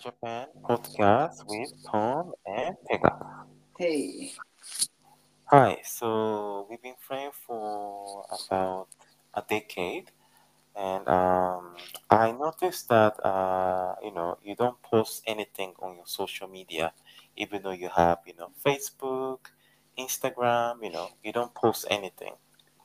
Japan podcast with Tom and Pega. Hey. Hi, so we've been friends for about a decade, and um, I noticed that uh, you know you don't post anything on your social media, even though you have you know Facebook, Instagram. You know you don't post anything.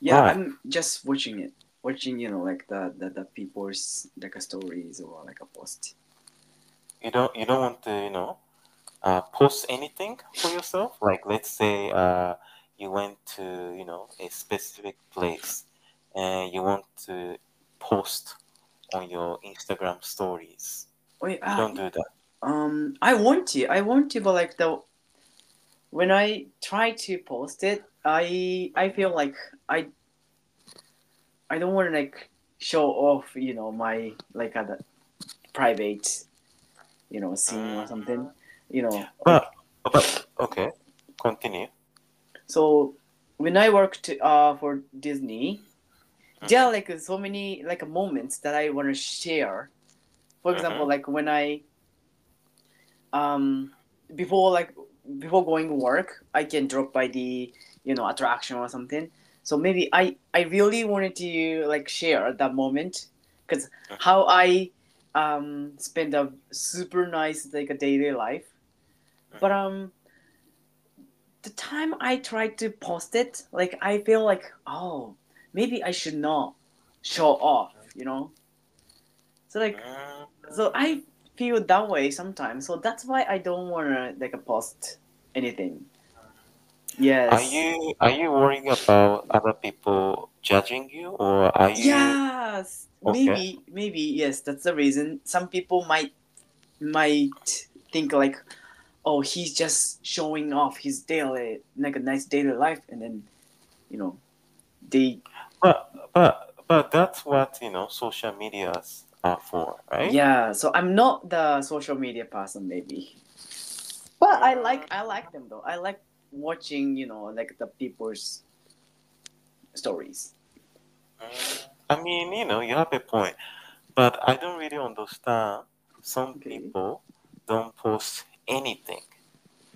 Yeah, Right? I'm just watching it. Watching, you know, like the the, the people's like a stories or like a post. You don't you don't want to you know uh, post anything for yourself. Like let's say uh, you went to you know a specific place and you want to post on your Instagram stories. You ah, don't do that. um, I want to, I want to, but like the when I try to post it, I I feel like I I don't want to like show off, you know, my like a private, you know, a scene or something, you know. Like, But but okay, continue. so when I worked uh for Disney, there are like so many like moments that I want to share. For example, Mhm. like when I um before like before going to work, I can drop by the you know attraction or something. So maybe I I really wanted to like share that moment because Mhm. how I um spend a super nice like a daily life, but um the time I tried to post it, like I feel like oh maybe I should not show off, you know. So like Mm, so I feel that way sometimes. So that's why I don't wanna like post anything. Yes. Are you are you worrying about other people judging you, or are you Yes. okay? Maybe maybe yes. That's the reason. Some people might might think like, oh, he's just showing off his daily like a nice daily life, and then you know they But but but that's what you know social medias are for, right? yeah. So I'm not the social media person maybe, but I like I like them though. I like watching you know like the people's stories. Mm, I mean, you know, you have a point, but I don't really understand. Some Okay. people don't post anything,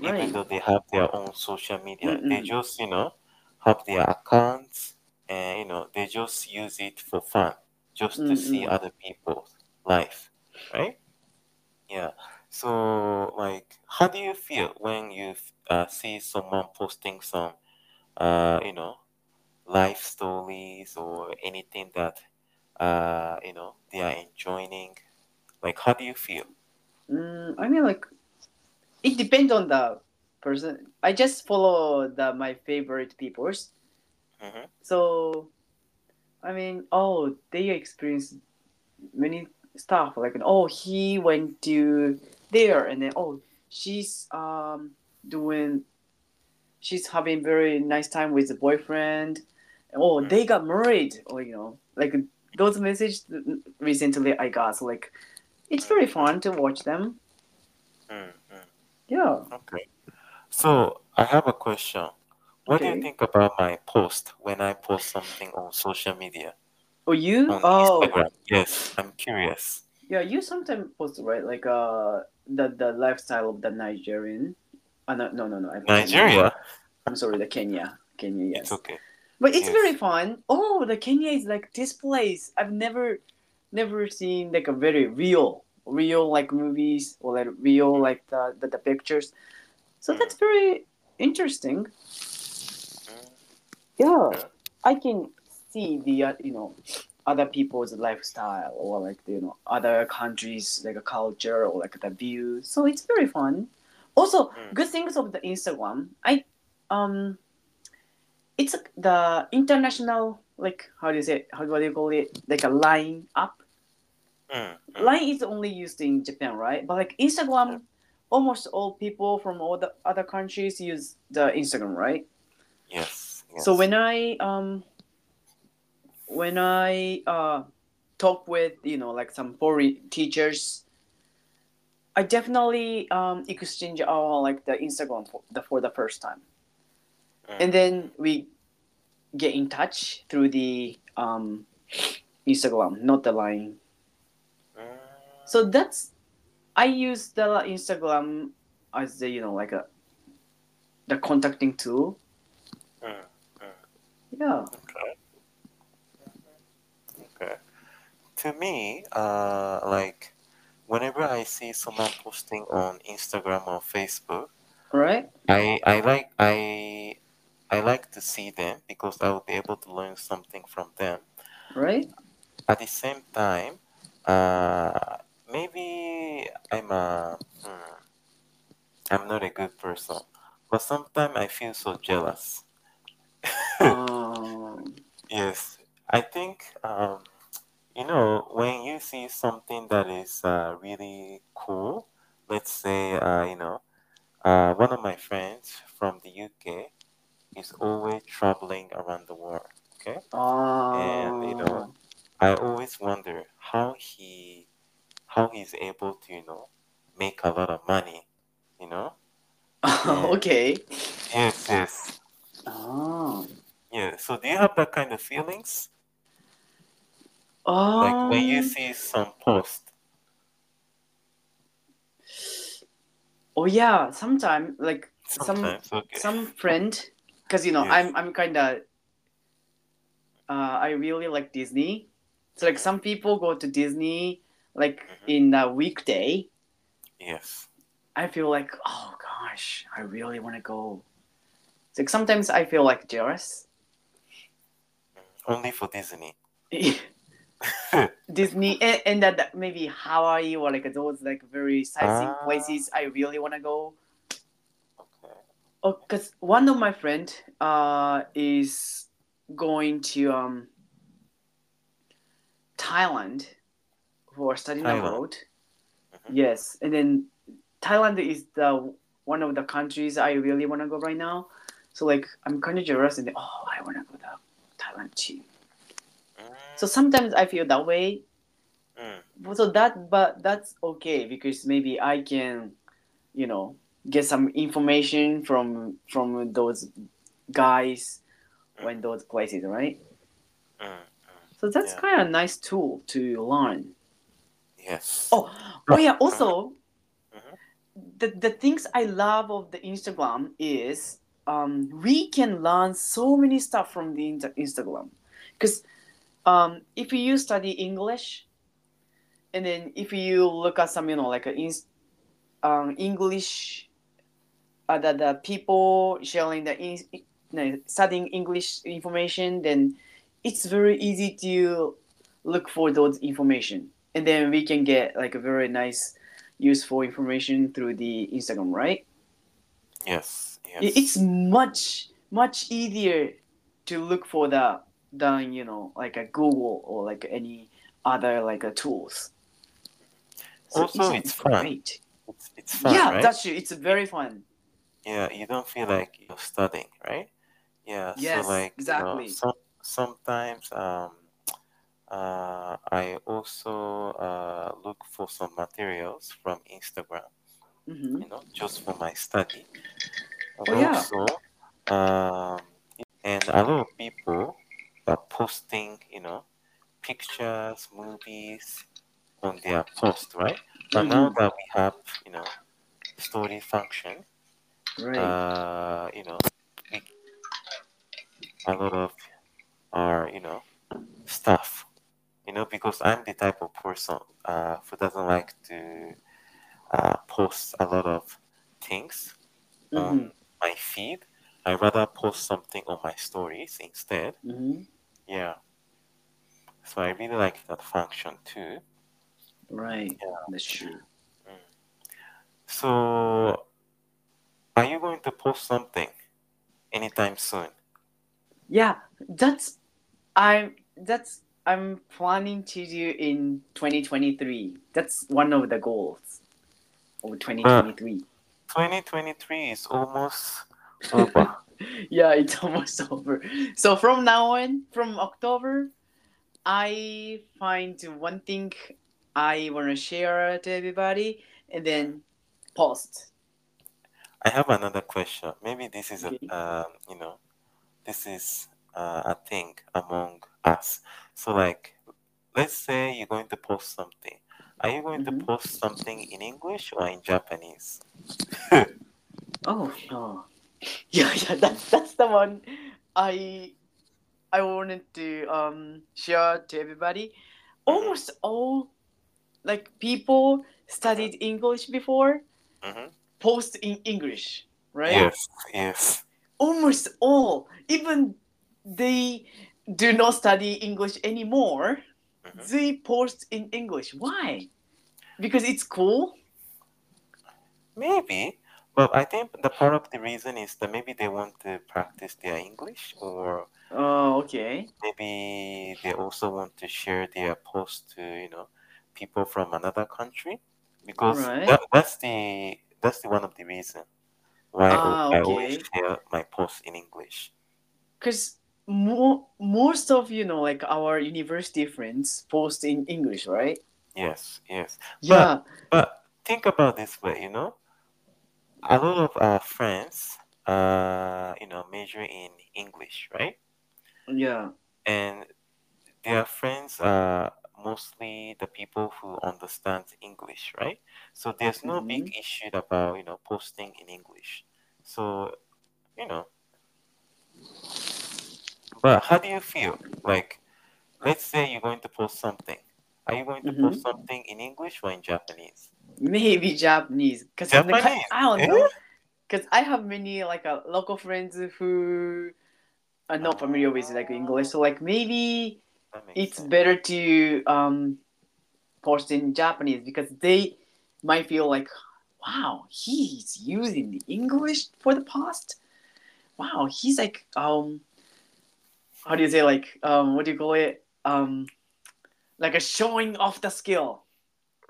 even though they have their own social media. They Mm-mm. just, you know, have their accounts and, you know, they just use it for fun, just to see Mm-mm. other people's life, right? Yeah. So, like, how do you feel when you uh, see someone posting some, uh, you know, life stories or anything that uh you know they are enjoying like how do you feel Mm, I mean like it depends on the person. I just follow the my favorite people's. mm-hmm. So I mean, oh, they experience many stuff. Like, oh, he went to there, and then oh, she's um doing, she's having very nice time with the boyfriend. Oh, they got married, or you know, like those messages recently I got. So like, it's very fun to watch them. mm-hmm. Yeah. okay so i have a question what do you think about my post when i post something on social media Oh, you? on Oh, instagram yes i'm curious yeah. You sometimes post right, like uh, the the lifestyle of the Nigerian. Uh, no, no, no, no. I'm nigeria I'm sorry, the Kenya. Kenya, it's yes. okay But it's very fun. Oh, the Kenya is like this place. I've never, never seen like a very real, real like movies or like real like the the, the pictures. So that's mm, very interesting. mm, Yeah, I can see the uh, you know other people's lifestyle or like you know other countries like a culture or like the view. So it's very fun. Also, mm, good things of the Instagram. I um it's the international like how do you say it? how do you call it? Like a line up mm, mm, line is only used in japan right? But like yeah. instagram almost all people from all the other countries use the instagram right? Yes. So when i um when i uh talk with you know like some foreign teachers i definitely um exchange our like the instagram for the for the first time and then we get in touch through the um, Instagram, not the line. mm, So that's I use the Instagram as the you know like a the contacting tool. Mm, mm. Yeah. Okay. Okay. To me, uh, like whenever I see someone posting on Instagram or Facebook, Right. I I like I I like to see them because I will be able to learn something from them. Right. At the same time, uh, maybe I'm a hmm, I'm not a good person, but sometimes I feel so jealous. Um. Yes, I think um, you know when you see something that is uh, really cool. Let's say uh, you know uh, one of my friends from the UK is always traveling around the world. Okay, and you know Uh, I always wonder how he how he's able to you know make a lot of money. You know, okay. yes, yes, Oh. yeah. So do you have that kind of feelings? Oh. Like when you Um. see some post, Oh yeah. Sometime like some okay, some friend, because you know I'm I'm kind of uh I really like Disney. So like some people go to Disney like hmm in a weekday. yes, I feel like oh gosh, I really want to go. It's like sometimes I feel like jealous. mhm, only for Disney. Disney and, and that, that maybe Hawaii or like those like very sightseeing Ah, places I really want to go. Okay, Oh, cause one of my friend uh is going to um Thailand for studying Thailand. abroad. hmm Yes, and then Thailand is the one of the countries I really want to go right now. So like I'm kind of jealous and oh I want to go to Thailand too. So Mm, sometimes I feel that way. mm, So that but that's okay because maybe I can you know get some information from from those guys when those places right. mm, mm. So that's Yeah. kind of a nice tool to learn. Yes. Oh oh yeah. Also hmm the the things I love of the Instagram is um, we can learn so many stuff from the inter- Instagram because um, if you study English and then if you look at some you know like a ins- um, English uh, the, the people sharing the in, studying English information then it's very easy to look for those information and then we can get like a very nice useful information through the Instagram right Yes. I- it's much much easier to look for that than you know like a google or like any other like a tools so Also, instagram it's fun. great It's it's fun, yeah right? that's true it's very fun Yeah. You don't feel like you're studying, right? Yeah. So yes like you know, exactly some sometimes um uh I also uh look for some materials from Instagram, mm-hmm. you know, just for my study, and oh yeah also um and a lot of people are posting, you know, pictures, movies on their post, right? But now mm-hmm. that we have, you know, story function, right uh, you know, a lot of our, you know, stuff, you know, because I'm the type of person uh, who doesn't like to uh, post a lot of things mm-hmm. on my feed. I rather post something on my stories instead. Mm-hmm. Yeah, so I really like that function too. right Yeah. that's true Mm. So, going to post something anytime soon? yeah that's i'm that's i'm planning to do in 2023 that's one of the goals of But 2023 2023 is almost over. yeah, it's almost over. So from now on, from October, I find one thing I want to share to everybody and then post. I have another question. Maybe this is a, Okay. um, you know, this is uh, a thing among us. So, like, let's say you're going to post something, Are you going to Mhm. post something in English or in Japanese? Oh, oh. Yeah, yeah, that's that's the one I I wanted to um share to everybody. Almost all like people studied English before Mm-hmm. Post in English, right? Yes, yes. Almost all, even they do not study English anymore. Mhm. They post in English. Why? Because it's cool. Maybe, but I think the part of the reason is that maybe they want to practice their English, or Oh, okay. maybe they also want to share their post to you know people from another country, because Right. that, that's the that's the one of the reason why Ah, I always okay. share my post in English. because mo- most of you know like our university friends post in english right Yes, yes. yeah But think about this way, you know, a lot of our friends, uh, you know, major in English, right? yeah And their friends are mostly the people who understand English, right? So there's no big Mhm. issue about, you know, posting in English. So, you know, but how do you feel? Like, let's say you're going to post something. Are you going to Mhm. post something in English or in Japanese? maybe japanese because i don't eh? know because i have many like uh, local friends who are not familiar with like english so like maybe it's sense. better to um post in japanese because they might feel like wow he's using the english for the past wow he's like um how do you say like um what do you call it um like a showing off the skill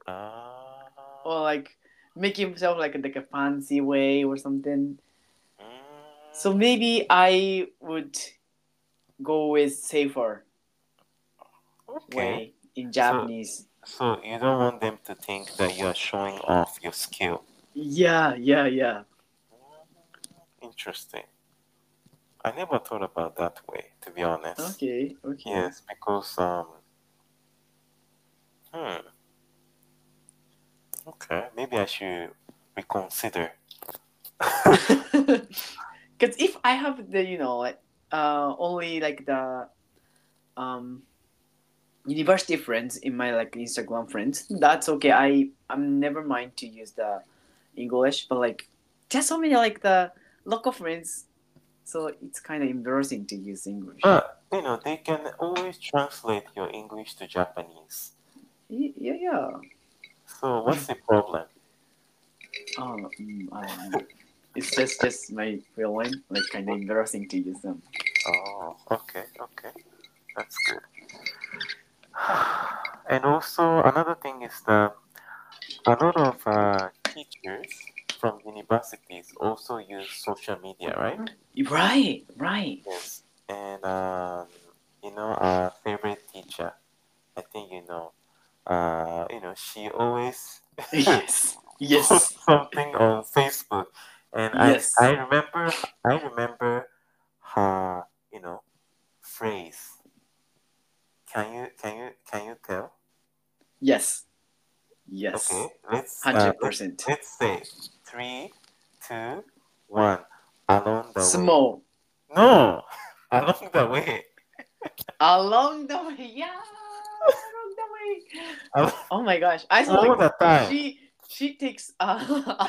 Ah. or like making himself like like a fancy way or something Mm. so maybe i would go with safer Okay. way in japanese So you don't want them to think that you are showing off your skill. yeah yeah yeah Interesting. I never thought about that way, to be honest. okay okay Yes, because um hmm. Okay, maybe I should reconsider. because if i have the you know like uh only like the um university friends in my like instagram friends that's okay i i'm never mind to use the english but like there's so many like the local friends so it's kind of embarrassing to use english But you know, they can always translate your English to Japanese. Y- yeah yeah So what's the problem? oh mm, I don't know. it's just just my feeling like kind of embarrassing to use them Oh, okay, okay. That's good. And also another thing is that a lot of uh, teachers from universities also use social media, right? right right Yes. And um, you know, our favorite teacher, I think you know, uh, you know, she always yes yes posts something on Facebook, and Yes. I I remember I remember her, you know, phrase. Can you can you can you tell? yes yes Okay, let's uh, Hundred let's, percent. let's say three, two, one. Along the way. Small. No, along the way. Along the way, yeah. Along the way. Along Oh my gosh! I saw all like the time. she she takes uh,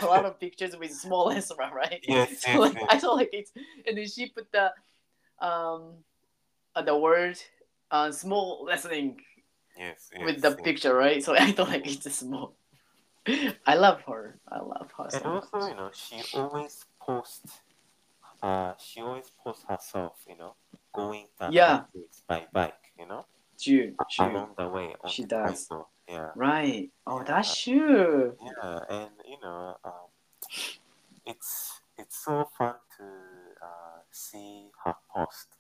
a lot of pictures with small Ezra, right? Yes, So like yes. I saw like it's and then she put the um uh, the word uh small listening Yes, yes, with the yes. picture, right? So I thought like it's a small. I love her. I love her so And also, much. you know, she always posts. Uh, she always posts herself. You know, going Yeah. by bike. You know, True, true. along the way She the does. Kaido. Yeah, Right. Oh, Yeah. that's true. yeah, and you know, um, it's it's so fun to uh, see her post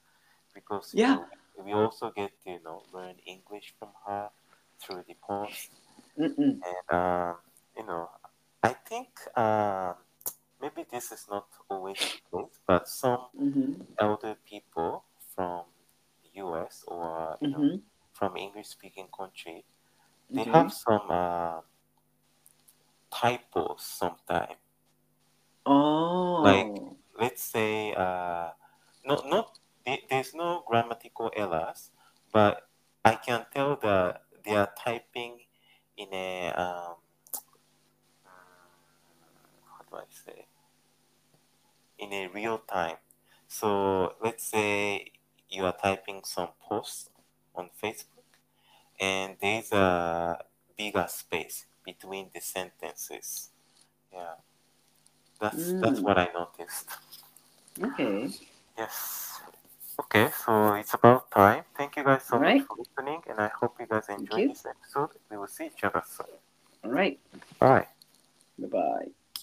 because you Yeah. know, we also get to you know learn English from her through the post. Mm-mm. And um, you know, I think um, maybe this is not always the case, but some Mm-hmm. elder people from the US or you Mm-hmm. from English speaking country, they Okay. have some uh, typos sometimes. Oh, Like let's say uh, no, not there- there's no grammatical errors, but I can tell that they are typing in a um, how do I say in a real time. So let's say you are typing some posts on Facebook, and there's a bigger space between the sentences. Yeah, that's that's Mm. what I noticed. Okay. Yes. Okay, so it's about time. Thank you guys so much Alright. for listening, and I hope you guys enjoyed you. this episode. We will see each other soon. All right. Bye. Bye bye.